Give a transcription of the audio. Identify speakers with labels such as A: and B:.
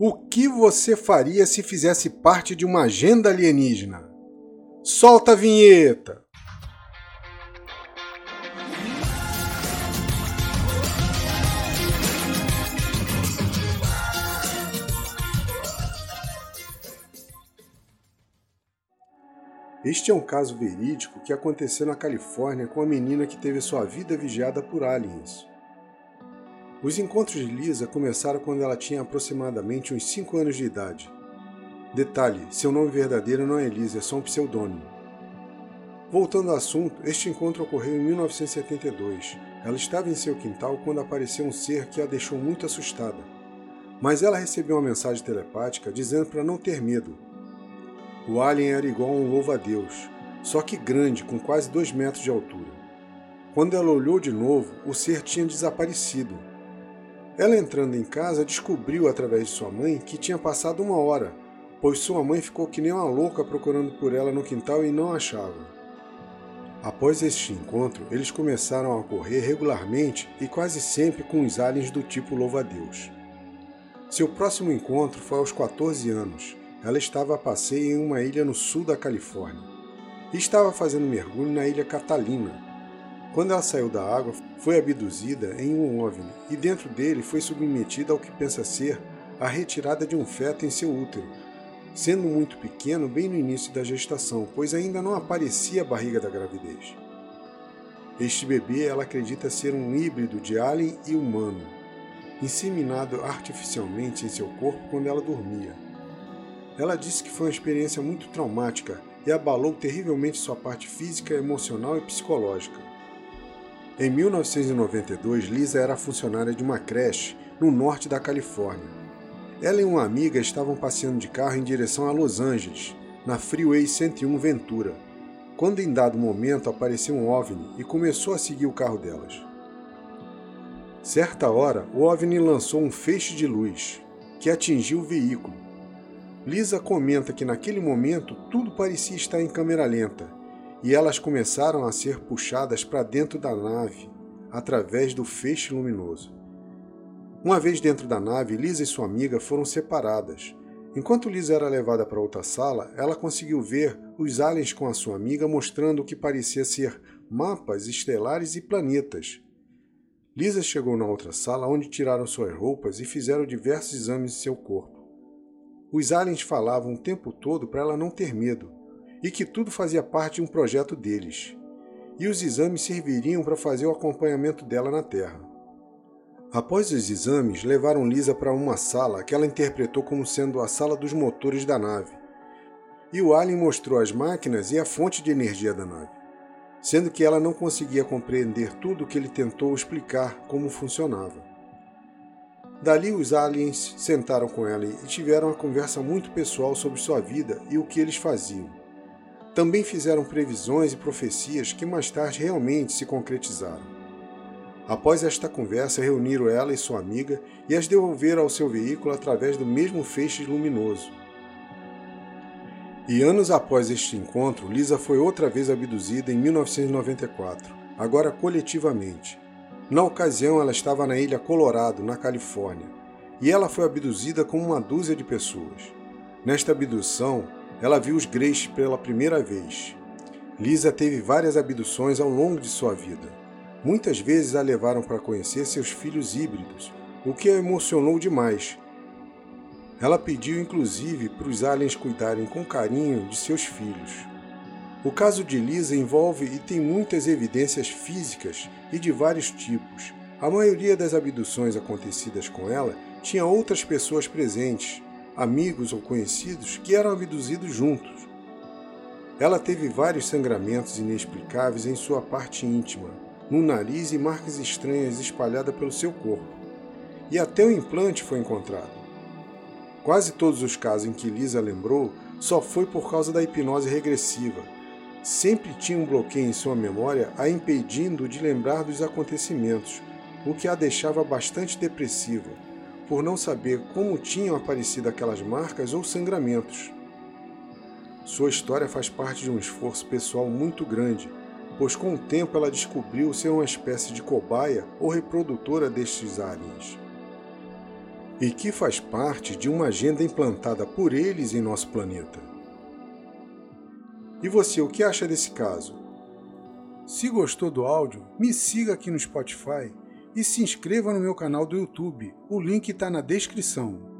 A: O que você faria se fizesse parte de uma agenda alienígena? Solta a vinheta! Este é um caso verídico que aconteceu na Califórnia com a menina que teve sua vida vigiada por aliens. Os encontros de Lisa começaram quando ela tinha aproximadamente uns 5 anos de idade. Detalhe: seu nome verdadeiro não é Lisa, é só um pseudônimo. Voltando ao assunto, este encontro ocorreu em 1972. Ela estava em seu quintal quando apareceu um ser que a deixou muito assustada. Mas ela recebeu uma mensagem telepática dizendo para não ter medo. O alien era igual a um louva-a-Deus, só que grande, com quase 2 metros de altura. Quando ela olhou de novo, o ser tinha desaparecido. Ela entrando em casa descobriu através de sua mãe que tinha passado uma hora, pois sua mãe ficou que nem uma louca procurando por ela no quintal e não achava. Após este encontro, eles começaram a correr regularmente e quase sempre com os aliens do tipo louva-a-Deus. Seu próximo encontro foi aos 14 anos. Ela estava a passeio em uma ilha no sul da Califórnia e estava fazendo mergulho na ilha Catalina, quando ela saiu da água, foi abduzida em um OVNI e dentro dele foi submetida ao que pensa ser a retirada de um feto em seu útero, sendo muito pequeno bem no início da gestação, pois ainda não aparecia a barriga da gravidez. Este bebê ela acredita ser um híbrido de alien e humano, inseminado artificialmente em seu corpo quando ela dormia. Ela disse que foi uma experiência muito traumática e abalou terrivelmente sua parte física, emocional e psicológica. Em 1992, Lisa era funcionária de uma creche no norte da Califórnia. Ela e uma amiga estavam passeando de carro em direção a Los Angeles, na Freeway 101 Ventura, quando em dado momento apareceu um OVNI e começou a seguir o carro delas. Certa hora, o OVNI lançou um feixe de luz, que atingiu o veículo. Lisa comenta que naquele momento tudo parecia estar em câmera lenta e elas começaram a ser puxadas para dentro da nave através do feixe luminoso. Uma vez dentro da nave, Lisa e sua amiga foram separadas. Enquanto Lisa era levada para outra sala, ela conseguiu ver os aliens com a sua amiga mostrando o que parecia ser mapas estelares e planetas. Lisa chegou na outra sala onde tiraram suas roupas e fizeram diversos exames de seu corpo. Os aliens falavam o tempo todo para ela não ter medo, e que tudo fazia parte de um projeto deles, e os exames serviriam para fazer o acompanhamento dela na Terra. Após os exames, levaram Lisa para uma sala que ela interpretou como sendo a sala dos motores da nave, e o alien mostrou as máquinas e a fonte de energia da nave, sendo que ela não conseguia compreender tudo o que ele tentou explicar como funcionava. Dali, os aliens sentaram com ela e tiveram uma conversa muito pessoal sobre sua vida e o que eles faziam também fizeram previsões e profecias que mais tarde realmente se concretizaram. Após esta conversa, reuniram ela e sua amiga e as devolveram ao seu veículo através do mesmo feixe luminoso. E anos após este encontro, Lisa foi outra vez abduzida em 1994, agora coletivamente. Na ocasião, ela estava na ilha Colorado, na Califórnia, e ela foi abduzida com uma dúzia de pessoas. Nesta abdução, ela viu os Greys pela primeira vez. Lisa teve várias abduções ao longo de sua vida. Muitas vezes a levaram para conhecer seus filhos híbridos, o que a emocionou demais. Ela pediu inclusive para os aliens cuidarem com carinho de seus filhos. O caso de Lisa envolve e tem muitas evidências físicas e de vários tipos. A maioria das abduções acontecidas com ela tinha outras pessoas presentes, amigos ou conhecidos que eram abduzidos juntos. Ela teve vários sangramentos inexplicáveis em sua parte íntima, no nariz e marcas estranhas espalhadas pelo seu corpo. E até o implante foi encontrado. Quase todos os casos em que Lisa lembrou só foi por causa da hipnose regressiva. Sempre tinha um bloqueio em sua memória a impedindo de lembrar dos acontecimentos, o que a deixava bastante depressiva por não saber como tinham aparecido aquelas marcas ou sangramentos. Sua história faz parte de um esforço pessoal muito grande, pois com o tempo ela descobriu ser uma espécie de cobaia ou reprodutora destes aliens. E que faz parte de uma agenda implantada por eles em nosso planeta. E você, o que acha desse caso? Se gostou do áudio, me siga aqui no Spotify e se inscreva no meu canal do YouTube. O link está na descrição.